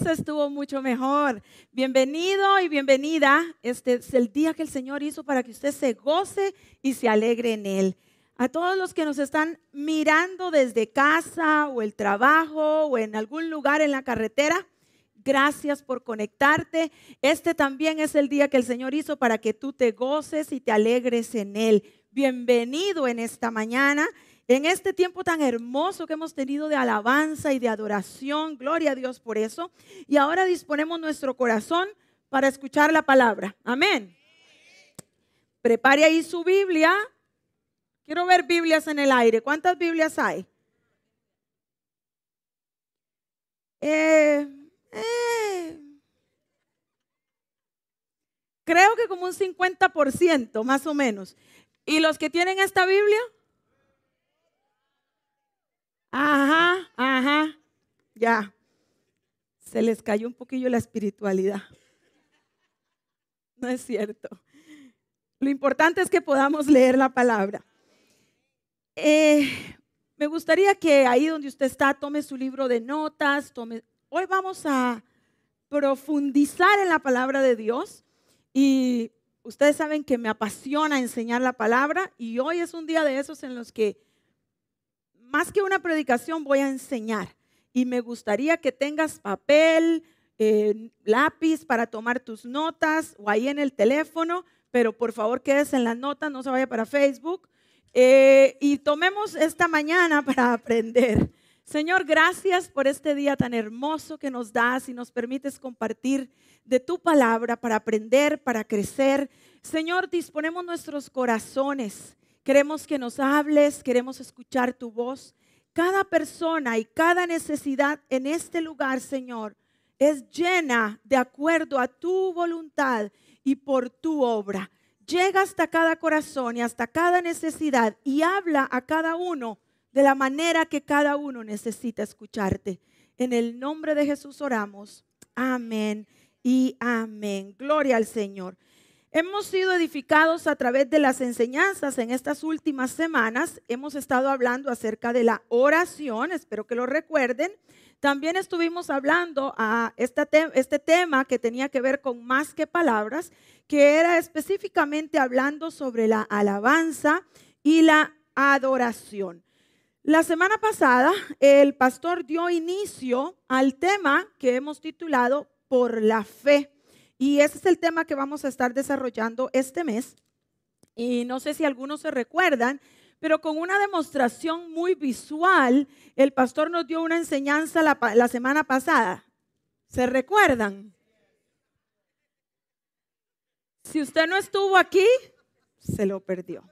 Eso estuvo mucho mejor. Bienvenido y bienvenida. Este es el día que el Señor hizo para que usted se goce y se alegre en Él. A todos los que nos están mirando desde casa o el trabajo o en algún lugar en la carretera, gracias por conectarte. Este también es el día que el Señor hizo para que tú te goces y te alegres en Él. Bienvenido en esta mañana en este tiempo tan hermoso que hemos tenido de alabanza y de adoración. Gloria a Dios por eso. Y ahora disponemos nuestro corazón para escuchar la palabra. Amén. Prepare ahí su Biblia. Quiero ver Biblias en el aire. ¿Cuántas Biblias hay? Eh, eh. creo que como un 50% más o menos. ¿Y los que tienen esta Biblia? Ajá, ajá, ya. Se les cayó un poquillo la espiritualidad. No es cierto. Lo importante es que podamos leer la palabra. Eh, me gustaría que ahí donde usted está tome su libro de notas. Tome... Hoy vamos a profundizar en la palabra de Dios y ustedes saben que me apasiona enseñar la palabra y hoy es un día de esos en los que más que una predicación voy a enseñar y me gustaría que tengas papel, eh, lápiz para tomar tus notas o ahí en el teléfono, pero por favor quédese en las notas, no se vaya para Facebook. Eh, y tomemos esta mañana para aprender. Señor, gracias por este día tan hermoso que nos das y nos permites compartir de tu palabra para aprender, para crecer. Señor, disponemos nuestros corazones Queremos que nos hables, queremos escuchar tu voz. Cada persona y cada necesidad en este lugar, Señor, es llena de acuerdo a tu voluntad y por tu obra. Llega hasta cada corazón y hasta cada necesidad y habla a cada uno de la manera que cada uno necesita escucharte. En el nombre de Jesús oramos. Amén y amén. Gloria al Señor. Hemos sido edificados a través de las enseñanzas en estas últimas semanas. Hemos estado hablando acerca de la oración, espero que lo recuerden. También estuvimos hablando a este, este tema que tenía que ver con más que palabras, que era específicamente hablando sobre la alabanza y la adoración. La semana pasada el pastor dio inicio al tema que hemos titulado Por la fe. Y ese es el tema que vamos a estar desarrollando este mes. Y no sé si algunos se recuerdan, pero con una demostración muy visual, el pastor nos dio una enseñanza la, semana pasada. ¿Se recuerdan? Si usted no estuvo aquí, se lo perdió.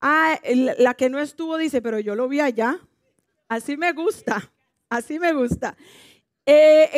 Ah, la que no estuvo dice, pero yo lo vi allá. Así me gusta, así me gusta. Eh,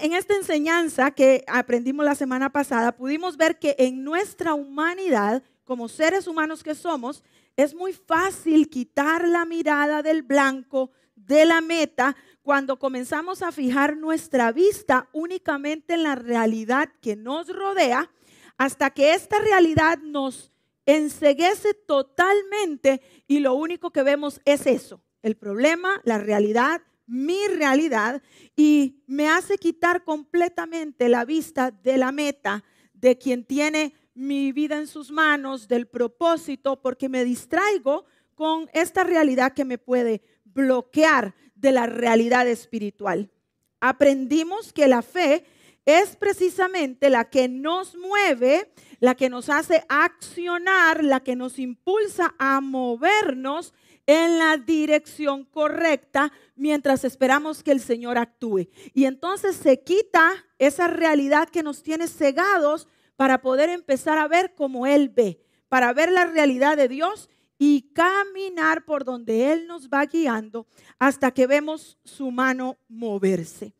en esta enseñanza que aprendimos la semana pasada, pudimos ver que en nuestra humanidad, como seres humanos que somos, es muy fácil quitar la mirada del blanco, de la meta, cuando comenzamos a fijar nuestra vista únicamente en la realidad que nos rodea, hasta que esta realidad nos enseguece totalmente y lo único que vemos es eso, el problema, la realidad, mi realidad y me hace quitar completamente la vista de la meta, de quien tiene mi vida en sus manos, del propósito, porque me distraigo con esta realidad que me puede bloquear de la realidad espiritual. Aprendimos que la fe es precisamente la que nos mueve, la que nos hace accionar, la que nos impulsa a movernos en la dirección correcta mientras esperamos que el Señor actúe. Y entonces se quita esa realidad que nos tiene cegados para poder empezar a ver como Él ve, para ver la realidad de Dios y caminar por donde Él nos va guiando hasta que vemos su mano moverse.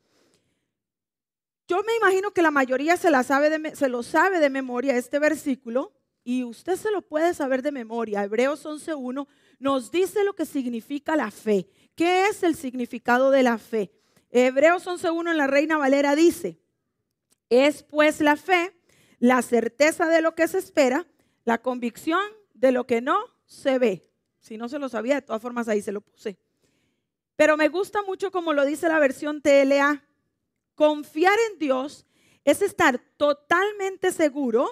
Yo me imagino que la mayoría se, la sabe se lo sabe de memoria este versículo y usted se lo puede saber de memoria. Hebreos 11.1 nos dice lo que significa la fe. ¿Qué es el significado de la fe? Hebreos 11.1 en la Reina Valera dice, es pues la fe, la certeza de lo que se espera, la convicción de lo que no se ve. Si no se lo sabía, de todas formas ahí se lo puse. Pero me gusta mucho como lo dice la versión TLA. Confiar en Dios es estar totalmente seguro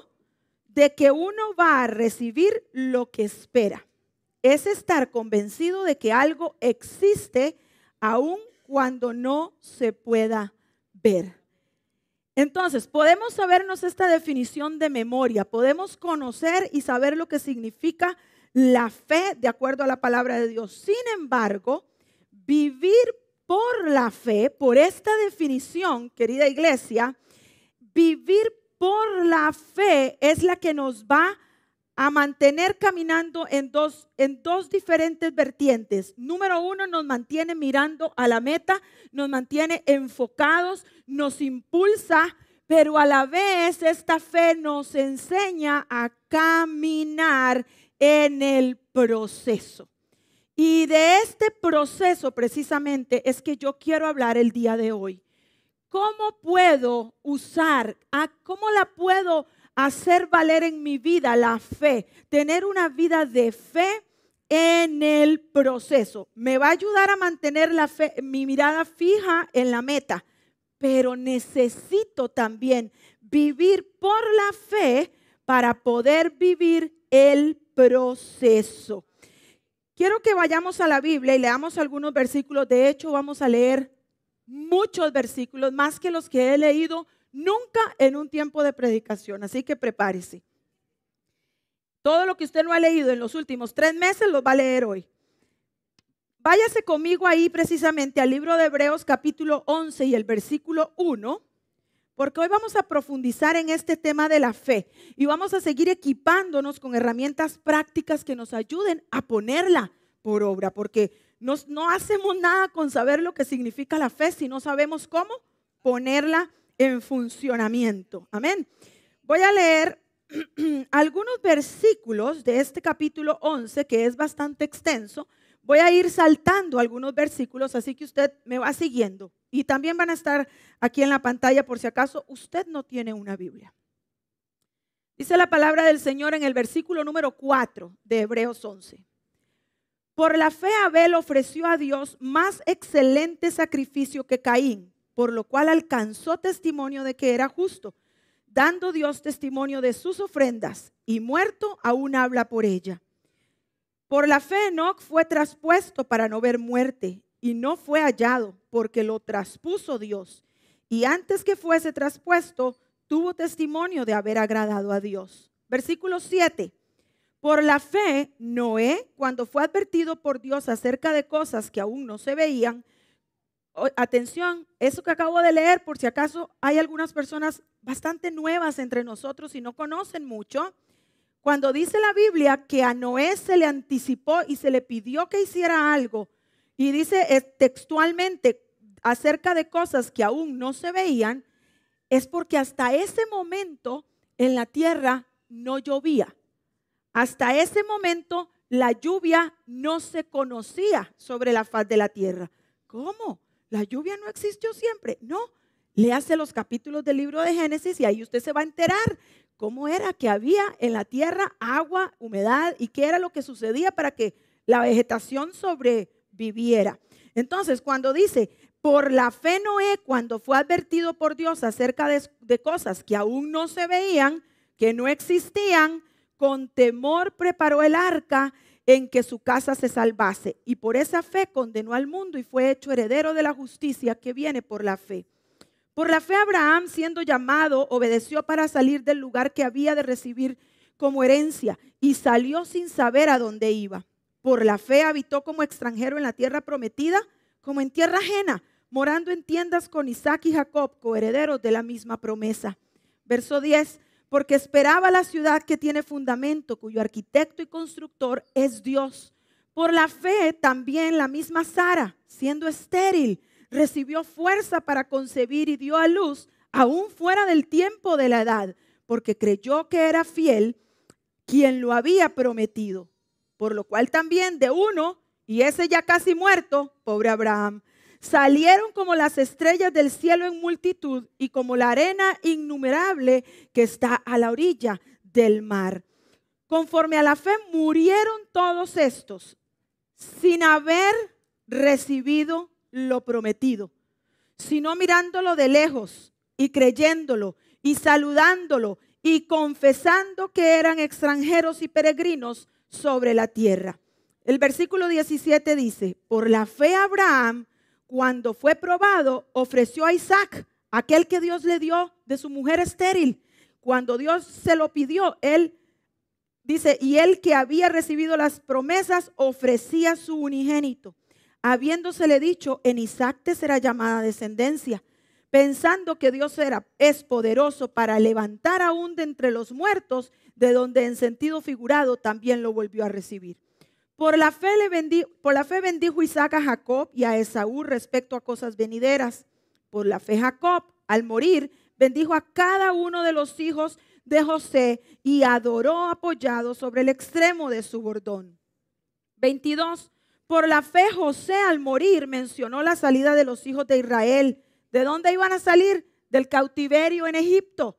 de que uno va a recibir lo que espera. Es estar convencido de que algo existe aun cuando no se pueda ver. Entonces, podemos sabernos esta definición de memoria, podemos conocer y saber lo que significa la fe de acuerdo a la palabra de Dios. Sin embargo, vivir por la fe, por esta definición, querida iglesia, vivir por la fe es la que nos va a mantener caminando en dos, en dos diferentes vertientes. Número uno, nos mantiene mirando a la meta, nos mantiene enfocados, nos impulsa, pero a la vez esta fe nos enseña a caminar en el proceso. Y de este proceso precisamente es que yo quiero hablar el día de hoy. ¿Cómo puedo usar, cómo la puedo hacer valer en mi vida la fe? Tener una vida de fe en el proceso. Me va a ayudar a mantener la fe, mi mirada fija en la meta, pero necesito también vivir por la fe para poder vivir el proceso. Quiero que vayamos a la Biblia y leamos algunos versículos. De hecho, vamos a leer muchos versículos, más que los que he leído nunca en un tiempo de predicación. Así que prepárese. Todo lo que usted no ha leído en los últimos tres meses lo va a leer hoy. Váyase conmigo ahí precisamente al libro de Hebreos capítulo 11 y el versículo 1, porque hoy vamos a profundizar en este tema de la fe y vamos a seguir equipándonos con herramientas prácticas que nos ayuden a ponerla por obra, porque no hacemos nada con saber lo que significa la fe si no sabemos cómo ponerla en funcionamiento. Amén. Voy a leer algunos versículos de este capítulo 11 que es bastante extenso. Voy a ir saltando algunos versículos, así que usted me va siguiendo. Y también van a estar aquí en la pantalla por si acaso usted no tiene una Biblia. Dice la palabra del Señor en el versículo número 4 de Hebreos 11. Por la fe Abel ofreció a Dios más excelente sacrificio que Caín, por lo cual alcanzó testimonio de que era justo, dando Dios testimonio de sus ofrendas, y muerto aún habla por ella. Por la fe Enoch fue traspuesto para no ver muerte, y no fue hallado, porque lo traspuso Dios. Y antes que fuese traspuesto, tuvo testimonio de haber agradado a Dios. Versículo 7. Por la fe, Noé, cuando fue advertido por Dios acerca de cosas que aún no se veían, atención, eso que acabo de leer, por si acaso hay algunas personas bastante nuevas entre nosotros y no conocen mucho, cuando dice la Biblia que a Noé se le anticipó y se le pidió que hiciera algo, y dice textualmente acerca de cosas que aún no se veían, es porque hasta ese momento en la tierra no llovía. Hasta ese momento la lluvia no se conocía sobre la faz de la tierra. ¿Cómo? La lluvia no existió siempre. No, léase los capítulos del libro de Génesis y ahí usted se va a enterar cómo era que había en la tierra agua, humedad y qué era lo que sucedía para que la vegetación sobreviviera. Entonces, cuando dice, por la fe Noé, cuando fue advertido por Dios acerca de, de cosas que aún no se veían, que no existían, con temor preparó el arca en que su casa se salvase. Y por esa fe condenó al mundo y fue hecho heredero de la justicia que viene por la fe. Por la fe Abraham, siendo llamado, obedeció para salir del lugar que había de recibir como herencia y salió sin saber a dónde iba. Por la fe habitó como extranjero en la tierra prometida, como en tierra ajena, morando en tiendas con Isaac y Jacob, coherederos de la misma promesa. Verso 10 porque esperaba la ciudad que tiene fundamento, cuyo arquitecto y constructor es Dios. Por la fe también la misma Sara, siendo estéril, recibió fuerza para concebir y dio a luz, aún fuera del tiempo de la edad, porque creyó que era fiel quien lo había prometido. Por lo cual también de uno, y ese ya casi muerto, pobre Abraham, Salieron como las estrellas del cielo en multitud y como la arena innumerable que está a la orilla del mar. Conforme a la fe murieron todos estos, sin haber recibido lo prometido, sino mirándolo de lejos y creyéndolo y saludándolo y confesando que eran extranjeros y peregrinos sobre la tierra. El versículo 17 dice, por la fe Abraham, cuando fue probado, ofreció a Isaac, aquel que Dios le dio de su mujer estéril. Cuando Dios se lo pidió, él dice, y él que había recibido las promesas, ofrecía su unigénito, habiéndosele dicho, en Isaac te será llamada descendencia pensando que Dios era, es poderoso para levantar aún de entre los muertos, de donde en sentido figurado también lo volvió a recibir. Por la, fe le por la fe bendijo Isaac a Jacob y a Esaú respecto a cosas venideras. Por la fe Jacob, al morir, bendijo a cada uno de los hijos de José y adoró apoyado sobre el extremo de su bordón. 22. Por la fe José al morir mencionó la salida de los hijos de Israel ¿De dónde iban a salir? Del cautiverio en Egipto.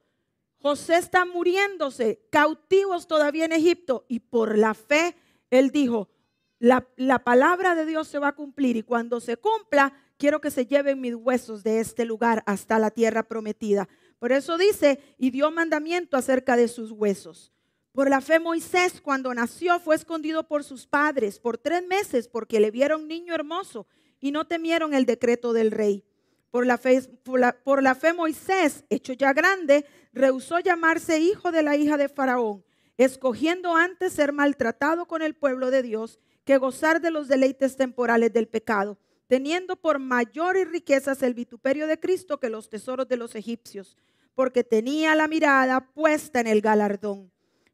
José está muriéndose, cautivos todavía en Egipto. Y por la fe, él dijo, la, la, palabra de Dios se va a cumplir y cuando se cumpla, quiero que se lleven mis huesos de este lugar hasta la tierra prometida. Por eso dice, y dio mandamiento acerca de sus huesos. Por la fe Moisés, cuando nació, fue escondido por sus padres por tres meses porque le vieron niño hermoso y no temieron el decreto del rey. Por la, fe, por, la, fe Moisés, hecho ya grande, rehusó llamarse hijo de la hija de Faraón, escogiendo antes ser maltratado con el pueblo de Dios que gozar de los deleites temporales del pecado, teniendo por mayores riquezas el vituperio de Cristo que los tesoros de los egipcios, porque tenía la mirada puesta en el galardón.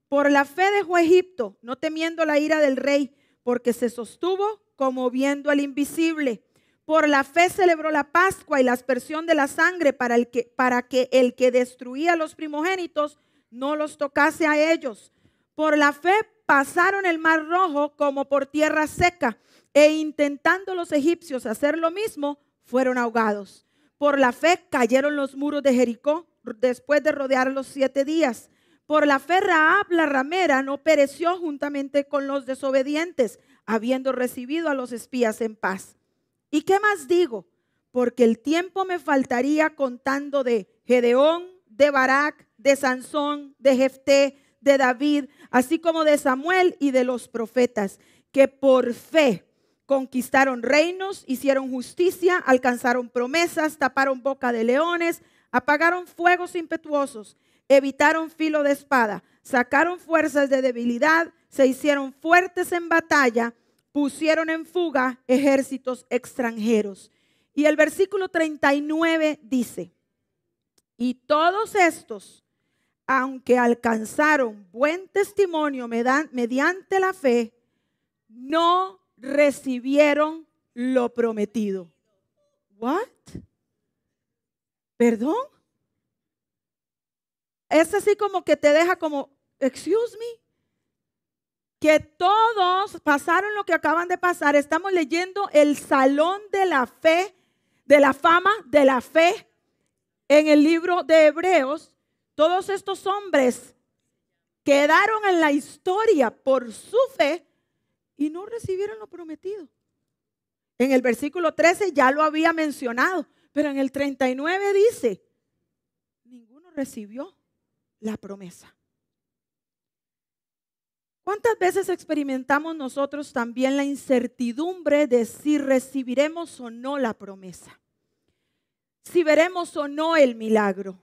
Por la fe dejó Egipto, no temiendo la ira del rey, porque se sostuvo como viendo al invisible por la fe celebró la Pascua y la aspersión de la sangre para, el que, para que el que destruía a los primogénitos no los tocase a ellos. Por la fe pasaron el mar rojo como por tierra seca e intentando los egipcios hacer lo mismo, fueron ahogados. Por la fe cayeron los muros de Jericó después de rodear los siete días. Por la fe Raab la ramera no pereció juntamente con los desobedientes, habiendo recibido a los espías en paz. ¿Y qué más digo? Porque el tiempo me faltaría contando de Gedeón, de Barak, de Sansón, de Jefté, de David, así como de Samuel y de los profetas, que por fe conquistaron reinos, hicieron justicia, alcanzaron promesas, taparon boca de leones, apagaron fuegos impetuosos, evitaron filo de espada, sacaron fuerzas de debilidad, se hicieron fuertes en batalla pusieron en fuga ejércitos extranjeros. Y el versículo 39 dice, y todos estos, aunque alcanzaron buen testimonio mediante la fe, no recibieron lo prometido. What? ¿Perdón? Es así como que te deja como, excuse me que todos pasaron lo que acaban de pasar. Estamos leyendo el salón de la fe, de la fama de la fe en el libro de Hebreos. Todos estos hombres quedaron en la historia por su fe y no recibieron lo prometido. En el versículo 13 ya lo había mencionado, pero en el 39 dice, ninguno recibió la promesa. ¿Cuántas veces experimentamos nosotros también la incertidumbre de si recibiremos o no la promesa? Si veremos o no el milagro.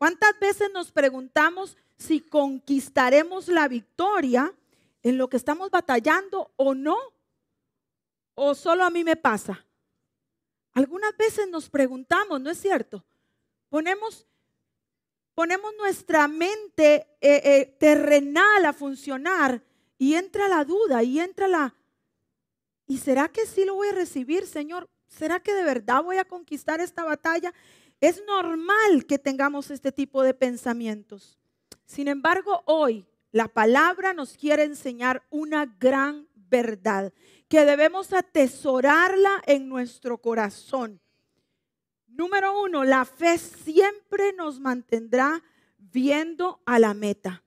¿Cuántas veces nos preguntamos si conquistaremos la victoria en lo que estamos batallando o no? ¿O solo a mí me pasa? Algunas veces nos preguntamos, ¿no es cierto? Ponemos ponemos nuestra mente eh, eh, terrenal a funcionar y entra la duda y entra la, ¿y será que sí lo voy a recibir, Señor? ¿Será que de verdad voy a conquistar esta batalla? Es normal que tengamos este tipo de pensamientos. Sin embargo, hoy la palabra nos quiere enseñar una gran verdad, que debemos atesorarla en nuestro corazón Número uno, la fe siempre nos mantendrá viendo a la meta.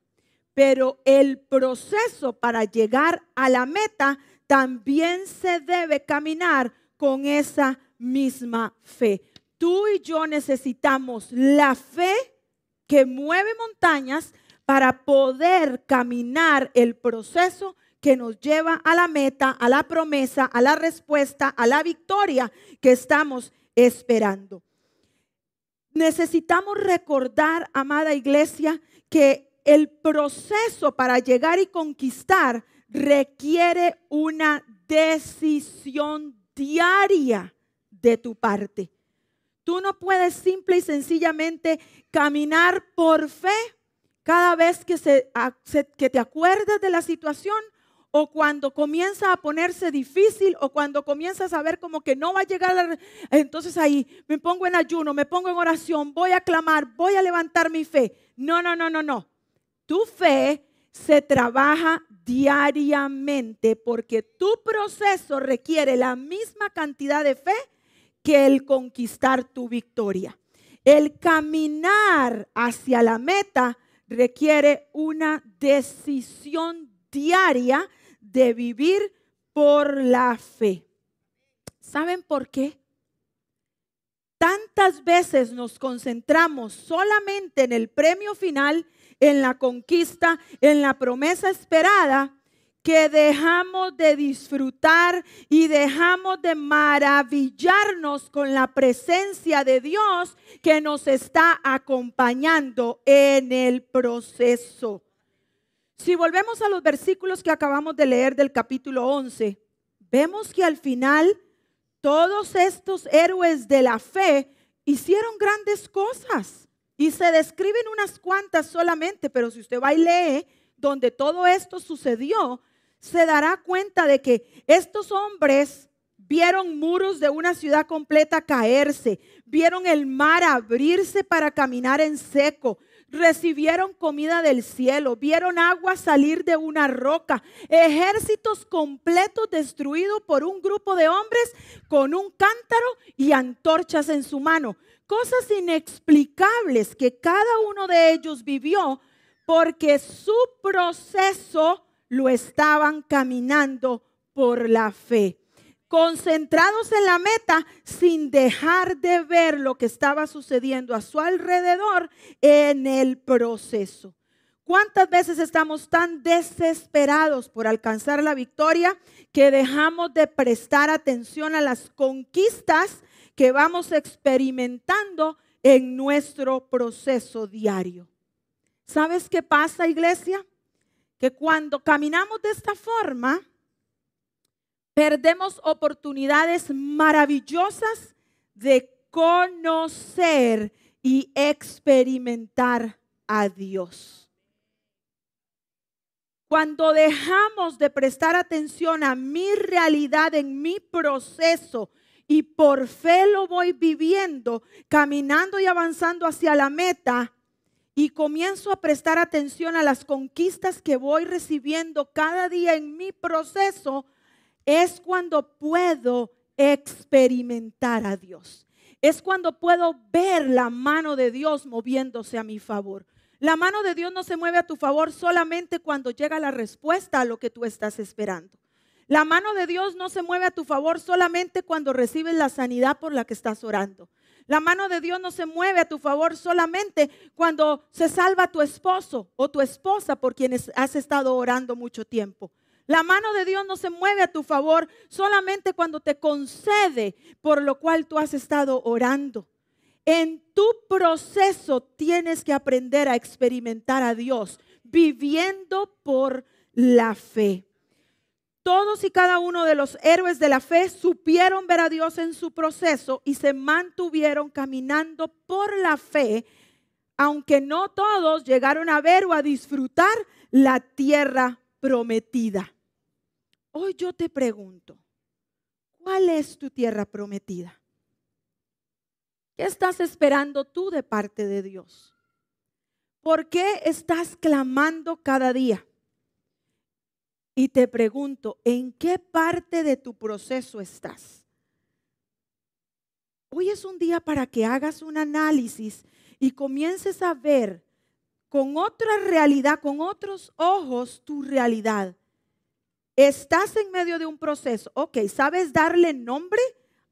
Pero el proceso para llegar a la meta también se debe caminar con esa misma fe. Tú y yo necesitamos la fe que mueve montañas para poder caminar el proceso que nos lleva a la meta, a la promesa, a la respuesta, a la victoria que estamos esperando. Necesitamos recordar, amada iglesia, que el proceso para llegar y conquistar requiere una decisión diaria de tu parte. Tú no puedes simple y sencillamente caminar por fe cada vez que, te acuerdas de la situación o cuando comienza a ponerse difícil o cuando comienzas a ver como que no va a llegar, entonces ahí me pongo en ayuno, me pongo en oración, voy a clamar, voy a levantar mi fe. No, no, no, no, no. Tu fe se trabaja diariamente porque tu proceso requiere la misma cantidad de fe que el conquistar tu victoria. El caminar hacia la meta requiere una decisión diaria de vivir por la fe. ¿Saben por qué? Tantas veces nos concentramos solamente en el premio final, en la conquista, en la promesa esperada, que dejamos de disfrutar y dejamos de maravillarnos con la presencia de Dios que nos está acompañando en el proceso. Si volvemos a los versículos que acabamos de leer del capítulo 11, vemos que al final todos estos héroes de la fe hicieron grandes cosas y se describen unas cuantas solamente, pero si usted va y lee donde todo esto sucedió, se dará cuenta de que estos hombres vieron muros de una ciudad completa caerse, vieron el mar abrirse para caminar en seco, recibieron comida del cielo, vieron agua salir de una roca, ejércitos completos destruidos por un grupo de hombres con un cántaro y antorchas en su mano. Cosas inexplicables que cada uno de ellos vivió porque su proceso lo estaban caminando por la fe. Concentrados en la meta sin dejar de ver lo que estaba sucediendo a su alrededor en el proceso. ¿Cuántas veces estamos tan desesperados por alcanzar la victoria que dejamos de prestar atención a las conquistas que vamos experimentando en nuestro proceso diario? ¿Sabes qué pasa, iglesia? Que cuando caminamos de esta forma, perdemos oportunidades maravillosas de conocer y experimentar a Dios. Cuando dejamos de prestar atención a mi realidad en mi proceso y por fe lo voy viviendo, caminando y avanzando hacia la meta, y comienzo a prestar atención a las conquistas que voy recibiendo cada día en mi proceso, es cuando puedo experimentar a Dios. Es cuando puedo ver la mano de Dios moviéndose a mi favor. La mano de Dios no se mueve a tu favor solamente cuando llega la respuesta a lo que tú estás esperando. La mano de Dios no se mueve a tu favor solamente cuando recibes la sanidad por la que estás orando. La mano de Dios no se mueve a tu favor solamente cuando se salva tu esposo o tu esposa por quienes has estado orando mucho tiempo. La mano de Dios no se mueve a tu favor solamente cuando te concede por lo cual tú has estado orando. En tu proceso tienes que aprender a experimentar a Dios viviendo por la fe. Todos y cada uno de los héroes de la fe supieron ver a Dios en su proceso y se mantuvieron caminando por la fe, aunque no todos llegaron a ver o a disfrutar la tierra prometida. Hoy yo te pregunto, ¿cuál es tu tierra prometida? ¿Qué estás esperando tú de parte de Dios? ¿Por qué estás clamando cada día? Y te pregunto, ¿en qué parte de tu proceso estás? Hoy es un día para que hagas un análisis y comiences a ver con otra realidad, con otros ojos tu realidad. Estás en medio de un proceso. Ok, ¿sabes darle nombre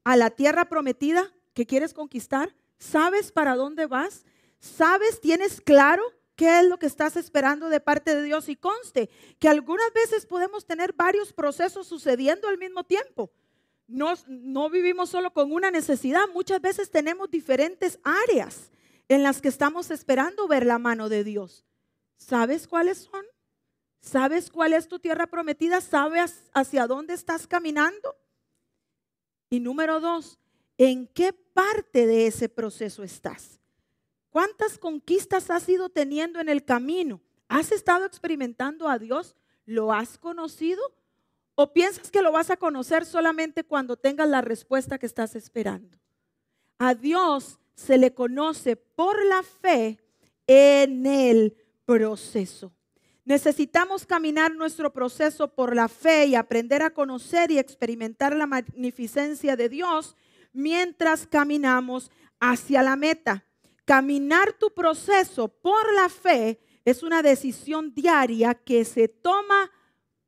a la tierra prometida que quieres conquistar? ¿Sabes para dónde vas? ¿Sabes, tienes claro qué es lo que estás esperando de parte de Dios? Y conste que algunas veces podemos tener varios procesos sucediendo al mismo tiempo. No, no vivimos solo con una necesidad, muchas veces tenemos diferentes áreas en las que estamos esperando ver la mano de Dios. ¿Sabes cuáles son? ¿Sabes cuál es tu tierra prometida? ¿Sabes hacia dónde estás caminando? Y número dos, ¿en qué parte de ese proceso estás? ¿Cuántas conquistas has ido teniendo en el camino? ¿Has estado experimentando a Dios? ¿Lo has conocido? ¿O piensas que lo vas a conocer solamente cuando tengas la respuesta que estás esperando? A Dios se le conoce por la fe en el proceso. Necesitamos caminar nuestro proceso por la fe y aprender a conocer y experimentar la magnificencia de Dios mientras caminamos hacia la meta. Caminar tu proceso por la fe es una decisión diaria que se toma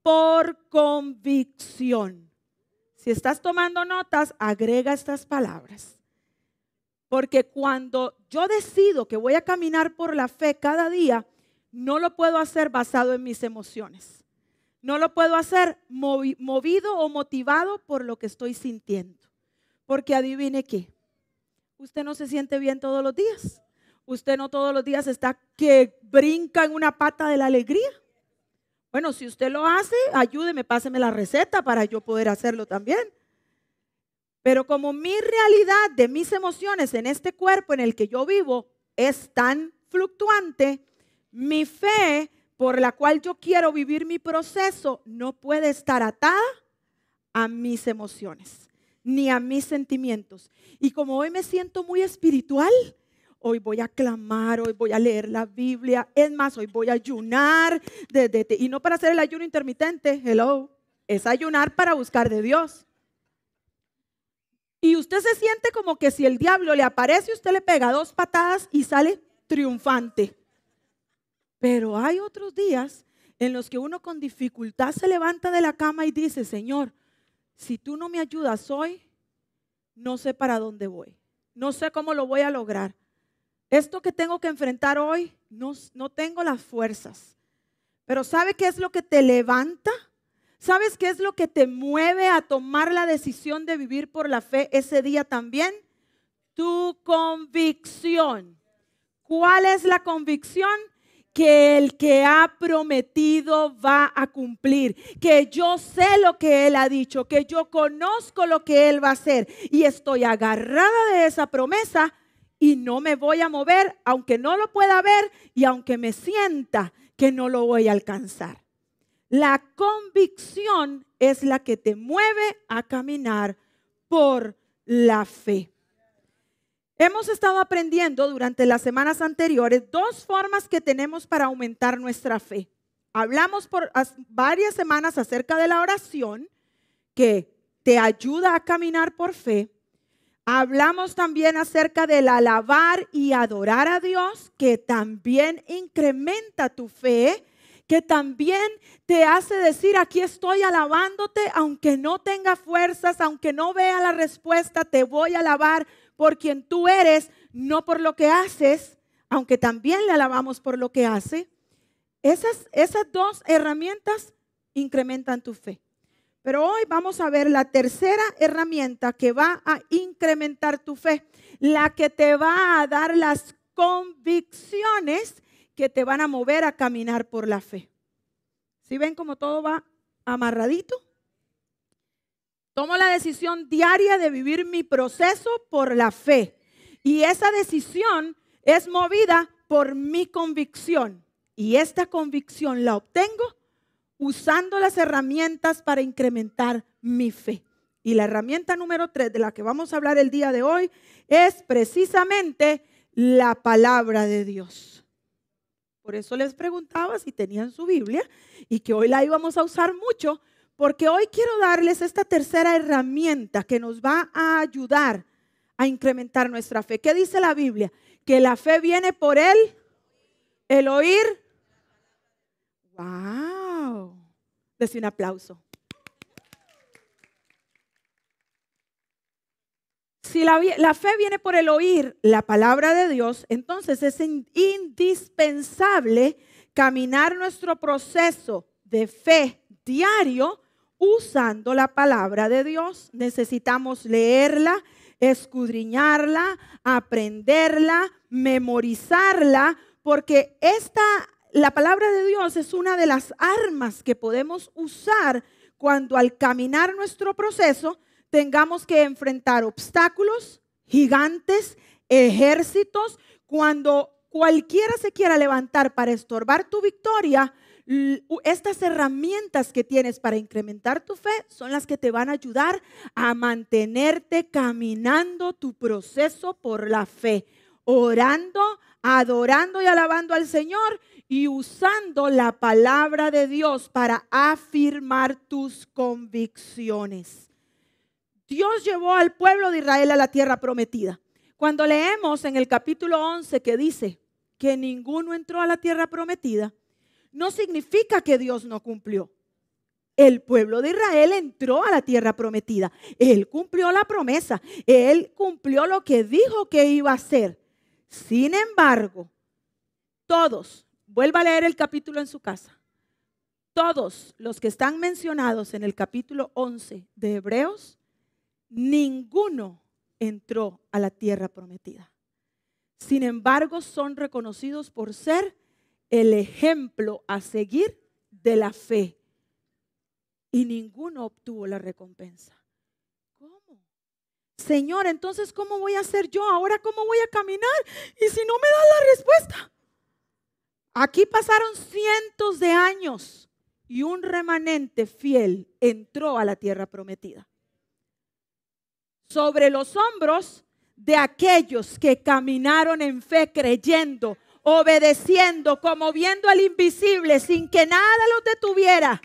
por convicción. Si estás tomando notas, agrega estas palabras. Porque cuando yo decido que voy a caminar por la fe cada día, no lo puedo hacer basado en mis emociones. No lo puedo hacer movido o motivado por lo que estoy sintiendo. Porque adivine qué. Usted no se siente bien todos los días. Usted no todos los días está que brinca en una pata de la alegría. Bueno, si usted lo hace, ayúdeme, páseme la receta para yo poder hacerlo también. Pero como mi realidad de mis emociones en este cuerpo en el que yo vivo es tan fluctuante, mi fe por la cual yo quiero vivir mi proceso no puede estar atada a mis emociones ni a mis sentimientos. Y como hoy me siento muy espiritual, hoy voy a clamar, hoy voy a leer la Biblia, es más, hoy voy a ayunar, y no para hacer el ayuno intermitente, hello, es ayunar para buscar de Dios. Y usted se siente como que si el diablo le aparece, usted le pega dos patadas y sale triunfante. Pero hay otros días en los que uno con dificultad se levanta de la cama y dice, Señor, si tú no me ayudas hoy, no sé para dónde voy. No sé cómo lo voy a lograr. Esto que tengo que enfrentar hoy, no, no tengo las fuerzas. Pero ¿sabe qué es lo que te levanta? ¿Sabes qué es lo que te mueve a tomar la decisión de vivir por la fe ese día también? Tu convicción. ¿Cuál es la convicción? Que el que ha prometido va a cumplir, que yo sé lo que Él ha dicho, que yo conozco lo que Él va a hacer y estoy agarrada de esa promesa y no me voy a mover, aunque no lo pueda ver y aunque me sienta que no lo voy a alcanzar. La convicción es la que te mueve a caminar por la fe. Hemos estado aprendiendo durante las semanas anteriores dos formas que tenemos para aumentar nuestra fe. Hablamos por varias semanas acerca de la oración, que te ayuda a caminar por fe. Hablamos también acerca del alabar y adorar a Dios, que también incrementa tu fe, que también te hace decir, aquí estoy alabándote, aunque no tenga fuerzas, aunque no vea la respuesta, te voy a alabar por quien tú eres, no por lo que haces, aunque también le alabamos por lo que hace. Esas, esas dos herramientas incrementan tu fe. Pero hoy vamos a ver la tercera herramienta que va a incrementar tu fe, la que te va a dar las convicciones que te van a mover a caminar por la fe. ¿Sí ven cómo todo va amarradito? Tomo la decisión diaria de vivir mi proceso por la fe. Y esa decisión es movida por mi convicción. Y esta convicción la obtengo usando las herramientas para incrementar mi fe. Y la herramienta número tres de la que vamos a hablar el día de hoy es precisamente la palabra de Dios. Por eso les preguntaba si tenían su Biblia y que hoy la íbamos a usar mucho, porque hoy quiero darles esta tercera herramienta que nos va a ayudar a incrementar nuestra fe. ¿Qué dice la Biblia? Que la fe viene por él, el oír. ¡Wow! Dese un aplauso. Si la, la, fe viene por el oír la palabra de Dios, entonces es indispensable caminar nuestro proceso de fe diario usando la palabra de Dios. Necesitamos leerla, escudriñarla, aprenderla, memorizarla, porque esta, la palabra de Dios es una de las armas que podemos usar cuando al caminar nuestro proceso tengamos que enfrentar obstáculos, gigantes, ejércitos, cuando cualquiera se quiera levantar para estorbar tu victoria, estas herramientas que tienes para incrementar tu fe son las que te van a ayudar a mantenerte caminando tu proceso por la fe, orando, adorando y alabando al Señor y usando la palabra de Dios para afirmar tus convicciones. Dios llevó al pueblo de Israel a la tierra prometida. Cuando leemos en el capítulo 11 que dice que ninguno entró a la tierra prometida, no significa que Dios no cumplió. El pueblo de Israel entró a la tierra prometida. Él cumplió la promesa. Él cumplió lo que dijo que iba a hacer. Sin embargo, todos, vuelva a leer el capítulo en su casa, todos los que están mencionados en el capítulo 11 de Hebreos, ninguno entró a la tierra prometida. Sin embargo, son reconocidos por ser el ejemplo a seguir de la fe. Y ninguno obtuvo la recompensa. ¿Cómo? Señor, entonces, ¿cómo voy a hacer yo? Ahora, ¿cómo voy a caminar? Y si no me da la respuesta. Aquí pasaron cientos de años y un remanente fiel entró a la tierra prometida. Sobre los hombros de aquellos que caminaron en fe creyendo obedeciendo, como viendo al invisible, sin que nada los detuviera.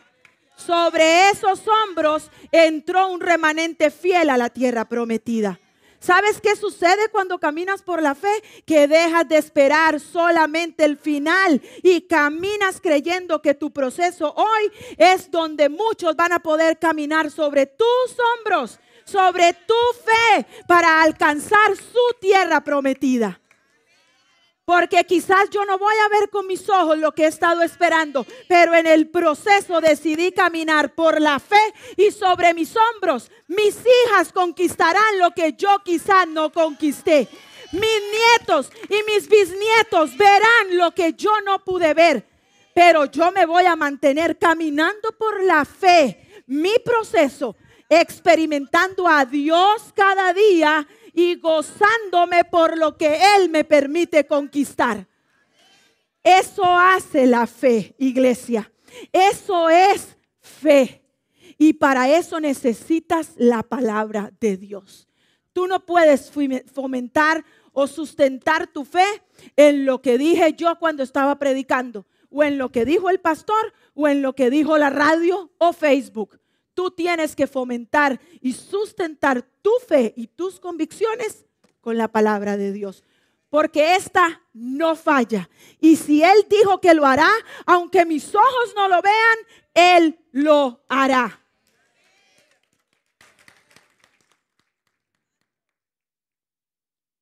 Sobre esos hombros entró un remanente fiel a la tierra prometida. ¿Sabes qué sucede cuando caminas por la fe? Que dejas de esperar solamente el final y caminas creyendo que tu proceso hoy es donde muchos van a poder caminar sobre tus hombros, sobre tu fe para alcanzar su tierra prometida. Porque quizás yo no voy a ver con mis ojos lo que he estado esperando, pero en el proceso decidí caminar por la fe y sobre mis hombros mis hijas conquistarán lo que yo quizás no conquisté. Mis nietos y mis bisnietos verán lo que yo no pude ver, pero yo me voy a mantener caminando por la fe, mi proceso, experimentando a Dios cada día y gozándome por lo que Él me permite conquistar. Eso hace la fe, iglesia. Eso es fe. Y para eso necesitas la palabra de Dios. Tú no puedes fomentar o sustentar tu fe en lo que dije yo cuando estaba predicando, o en lo que dijo el pastor, o en lo que dijo la radio o Facebook. Tú tienes que fomentar y sustentar tu fe y tus convicciones con la palabra de Dios. Porque esta no falla. Y si Él dijo que lo hará, aunque mis ojos no lo vean, Él lo hará.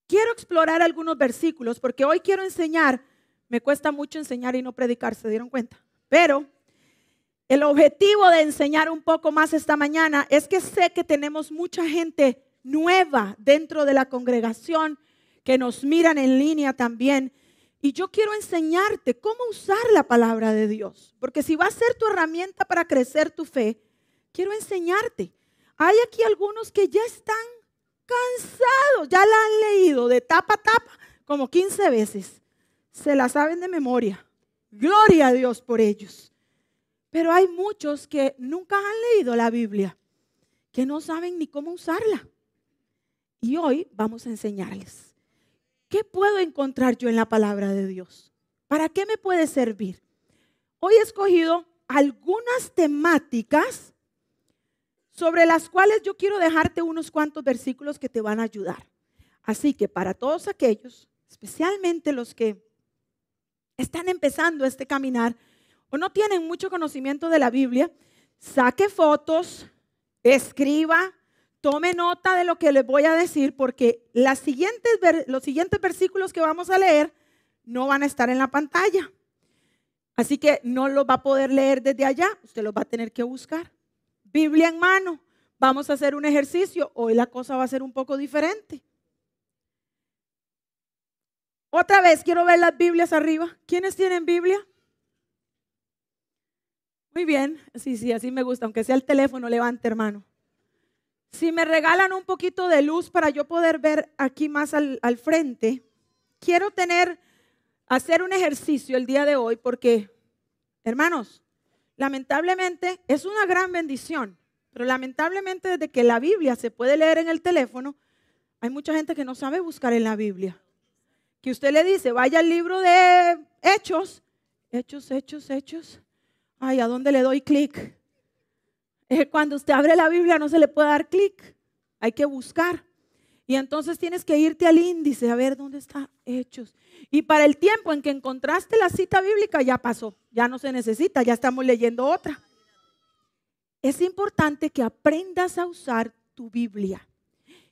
Quiero explorar algunos versículos porque hoy quiero enseñar, me cuesta mucho enseñar y no predicar, ¿se dieron cuenta? Pero el objetivo de enseñar un poco más esta mañana es que sé que tenemos mucha gente nueva dentro de la congregación que nos miran en línea también. Y yo quiero enseñarte cómo usar la palabra de Dios. Porque si va a ser tu herramienta para crecer tu fe, quiero enseñarte. Hay aquí algunos que ya están cansados, ya la han leído de tapa a tapa como 15 veces. Se la saben de memoria. Gloria a Dios por ellos. Pero hay muchos que nunca han leído la Biblia, que no saben ni cómo usarla. Y hoy vamos a enseñarles. ¿Qué puedo encontrar yo en la palabra de Dios? ¿Para qué me puede servir? Hoy he escogido algunas temáticas sobre las cuales yo quiero dejarte unos cuantos versículos que te van a ayudar. Así que para todos aquellos, especialmente los que están empezando este caminar, o no tienen mucho conocimiento de la Biblia, saque fotos, escriba, tome nota de lo que les voy a decir, porque los siguientes versículos que vamos a leer no van a estar en la pantalla. Así que no los va a poder leer desde allá, usted los va a tener que buscar. Biblia en mano, vamos a hacer un ejercicio, hoy la cosa va a ser un poco diferente. Otra vez, quiero ver las Biblias arriba. ¿Quiénes tienen Biblia? Muy bien, sí, sí, así me gusta, aunque sea el teléfono, levante hermano. Si me regalan un poquito de luz para yo poder ver aquí más al, frente, quiero tener, hacer un ejercicio el día de hoy porque, hermanos, lamentablemente es una gran bendición, pero lamentablemente desde que la Biblia se puede leer en el teléfono, hay mucha gente que no sabe buscar en la Biblia. Que usted le dice, vaya al libro de Hechos, Hechos, Hechos, Hechos. Ay, ¿a dónde le doy clic? Cuando usted abre la Biblia no se le puede dar clic, hay que buscar. Y entonces tienes que irte al índice a ver dónde está Hechos. Y para el tiempo en que encontraste la cita bíblica ya pasó, ya no se necesita, ya estamos leyendo otra. Es importante que aprendas a usar tu Biblia.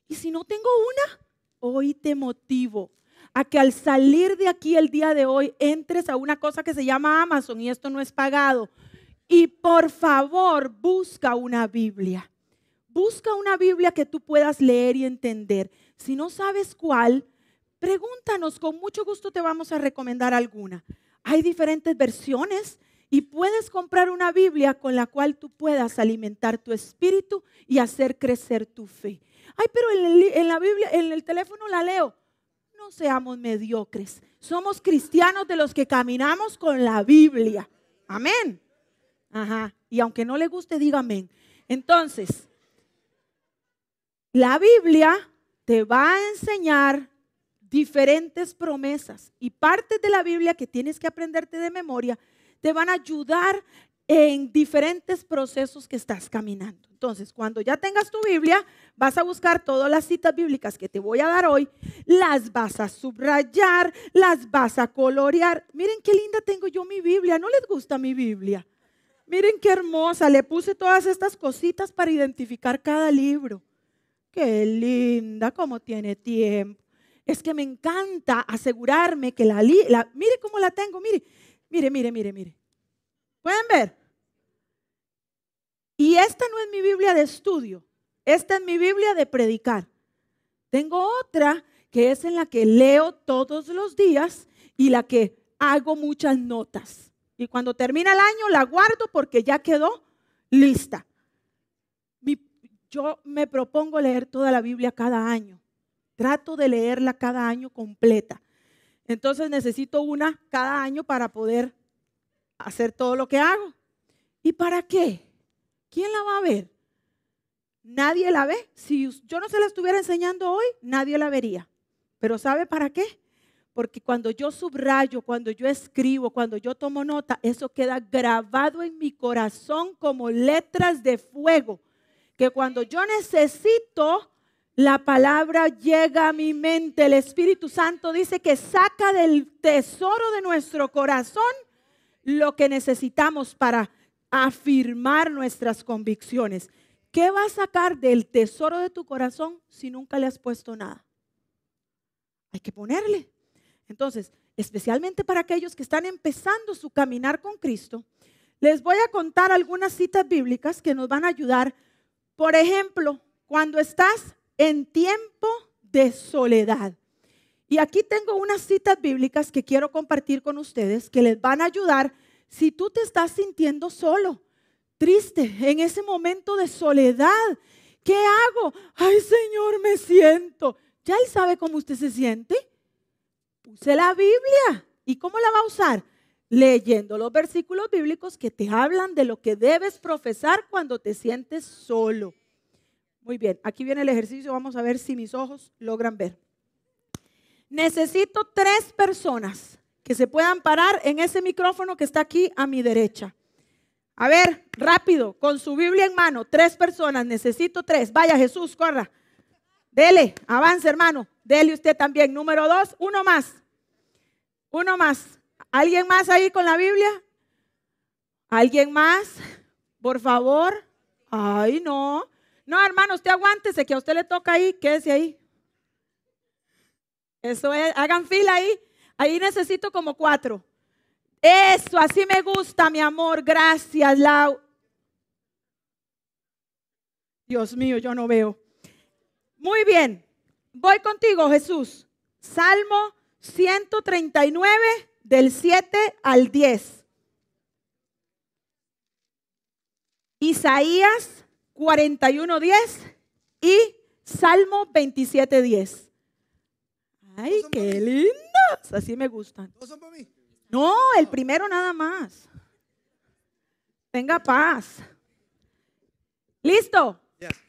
Y si no tengo una, hoy te motivo a que al salir de aquí el día de hoy entres a una cosa que se llama Amazon y esto no es pagado. Y por favor, busca una Biblia. Busca una Biblia que tú puedas leer y entender. Si no sabes cuál, pregúntanos, con mucho gusto te vamos a recomendar alguna. Hay diferentes versiones y puedes comprar una Biblia con la cual tú puedas alimentar tu espíritu y hacer crecer tu fe. Ay, pero en, la Biblia, en el teléfono la leo no seamos mediocres. Somos cristianos de los que caminamos con la Biblia. Amén. Ajá. Y aunque no le guste, diga amén. Entonces, la Biblia te va a enseñar diferentes promesas y partes de la Biblia que tienes que aprenderte de memoria te van a ayudar en diferentes procesos que estás caminando. Entonces, cuando ya tengas tu Biblia, vas a buscar todas las citas bíblicas que te voy a dar hoy, las vas a subrayar, las vas a colorear. Miren qué linda tengo yo mi Biblia, ¿no les gusta mi Biblia? Miren qué hermosa, le puse todas estas cositas para identificar cada libro. Qué linda, cómo tiene tiempo. Es que me encanta asegurarme que la, la mire cómo la tengo, mire, mire, mire, mire, mire. ¿Pueden ver? Y esta no es mi Biblia de estudio, esta es mi Biblia de predicar. Tengo otra que es en la que leo todos los días y la que hago muchas notas. Y cuando termina el año la guardo porque ya quedó lista. yo me propongo leer toda la Biblia cada año. Trato de leerla cada año completa. Entonces necesito una cada año para poder hacer todo lo que hago. ¿Y para qué? ¿Quién la va a ver? Nadie la ve. Si yo no se la estuviera enseñando hoy, nadie la vería. Pero ¿sabe para qué? Porque cuando yo subrayo, cuando yo escribo, cuando yo tomo nota, eso queda grabado en mi corazón como letras de fuego. Que cuando yo necesito, la palabra llega a mi mente. El Espíritu Santo dice que saca del tesoro de nuestro corazón lo que necesitamos para afirmar nuestras convicciones. ¿Qué va a sacar del tesoro de tu corazón si nunca le has puesto nada? Hay que ponerle. Entonces, especialmente para aquellos que están empezando su caminar con Cristo, les voy a contar algunas citas bíblicas que nos van a ayudar. Por ejemplo, cuando estás en tiempo de soledad. Y aquí tengo unas citas bíblicas que quiero compartir con ustedes que les van a ayudar si tú te estás sintiendo solo, triste, en ese momento de soledad, ¿qué hago? Ay Señor, me siento. ¿Ya Él sabe cómo usted se siente? Puse la Biblia. ¿Y cómo la va a usar? Leyendo los versículos bíblicos que te hablan de lo que debes profesar cuando te sientes solo. Muy bien, aquí viene el ejercicio. Vamos a ver si mis ojos logran ver. Necesito tres personas que se puedan parar en ese micrófono que está aquí a mi derecha. A ver, rápido, con su Biblia en mano, tres personas, necesito tres. Vaya Jesús, corra. Dele, avance hermano. Dele usted también. Número dos, uno más. Uno más. ¿Alguien más ahí con la Biblia? ¿Alguien más? Por favor. Ay, no. No, hermano, usted aguántese, que a usted le toca ahí, quédese ahí. Eso es, hagan fila ahí. Ahí necesito como cuatro. Eso, así me gusta, mi amor. Gracias, Lau. Dios mío, yo no veo. Muy bien. Voy contigo, Jesús. Salmo 139 del 7 al 10. Isaías 41, 10 y Salmo 27, 10. Ay, qué lindos. Así me gustan. No, el primero nada más. Tenga paz. ¿Listo?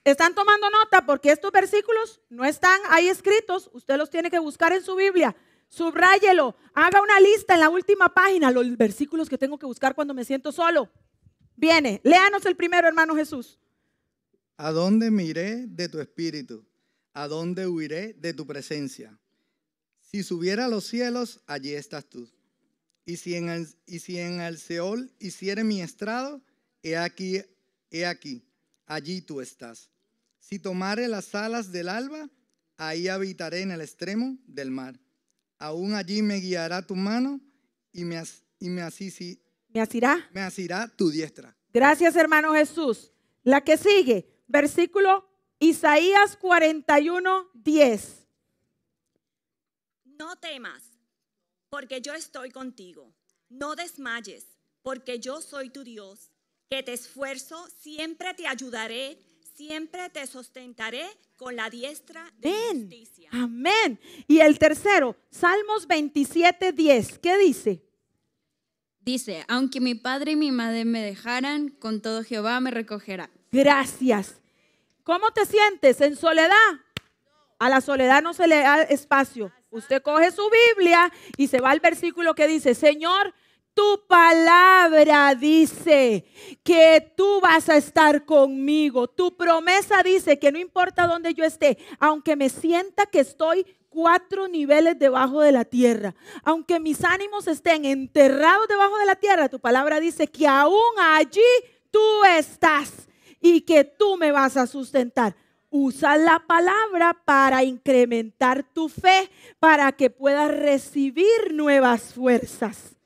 ¿Están tomando nota? Porque estos versículos no están ahí escritos. Usted los tiene que buscar en su Biblia. Subráyelo. Haga una lista en la última página, los versículos que tengo que buscar cuando me siento solo. Viene, léanos el primero, hermano Jesús. ¿A dónde miré de tu espíritu? ¿A dónde huiré de tu presencia? Si subiera a los cielos, allí estás tú. Y si en el, y si en el Seol hiciere mi estrado, he aquí, he aquí, allí tú estás. Si tomare las alas del alba, ahí habitaré en el extremo del mar. Aún allí me guiará tu mano y me, y me, ¿Me asirá? Me asirá tu diestra. Gracias, hermano Jesús. La que sigue versículo Isaías 41, 10. No temas, porque yo estoy contigo. No desmayes, porque yo soy tu Dios, que te esfuerzo, siempre te ayudaré, siempre te sustentaré con la diestra de justicia. Amén. Y el tercero, Salmos 27, 10. ¿Qué dice? Dice, aunque mi padre y mi madre me dejaran, con todo Jehová me recogerá. Gracias. ¿Cómo te sientes? ¿En soledad? A la soledad no se le da espacio. Usted coge su Biblia y se va al versículo que dice, Señor, tu palabra dice que tú vas a estar conmigo. Tu promesa dice que no importa dónde yo esté, aunque me sienta que estoy cuatro niveles debajo de la tierra, aunque mis ánimos estén enterrados debajo de la tierra, tu palabra dice que aún allí tú estás y que tú me vas a sustentar. Usa la palabra para incrementar tu fe, para que puedas recibir nuevas fuerzas.